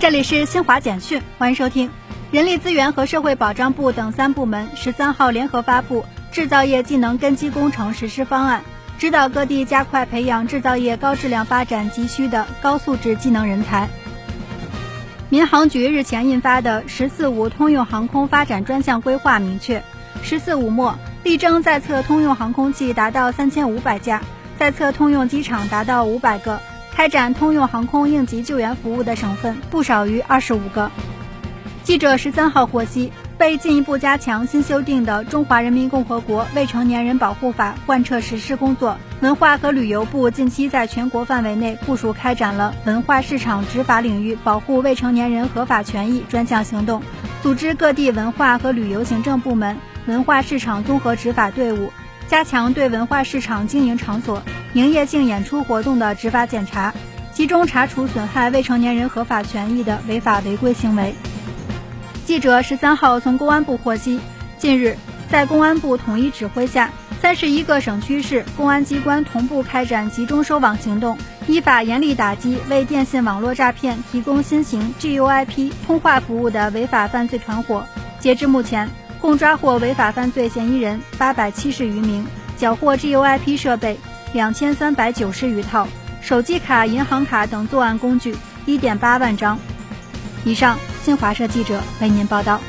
这里是新华简讯，欢迎收听。人力资源和社会保障部等三部门十三号联合发布《制造业技能根基工程实施方案》，指导各地加快培养制造业高质量发展急需的高素质技能人才。民航局日前印发的“十四五”通用航空发展专项规划明确，“十四五”末力争在册通用航空器达到三千五百架，在册通用机场达到五百个。开展通用航空应急救援服务的省份不少于二十五个。记者十三号获悉，为进一步加强新修订的《中华人民共和国未成年人保护法》贯彻实施工作，文化和旅游部近期在全国范围内部署开展了文化市场执法领域保护未成年人合法权益专项行动，组织各地文化和旅游行政部门文化市场综合执法队伍，加强对文化市场经营场所。营业性演出活动的执法检查，集中查处损害未成年人合法权益的违法违规行为。记者十三号从公安部获悉，近日在公安部统一指挥下，三十一个省区市公安机关同步开展集中收网行动，依法严厉打击为电信网络诈骗提供新型 GUIP 通话服务的违法犯罪团伙。截至目前，共抓获违法犯罪嫌疑人八百七十余名，缴获 GUIP 设备。两千三百九十余套手机卡、银行卡等作案工具一点八万张以上。新华社记者为您报道。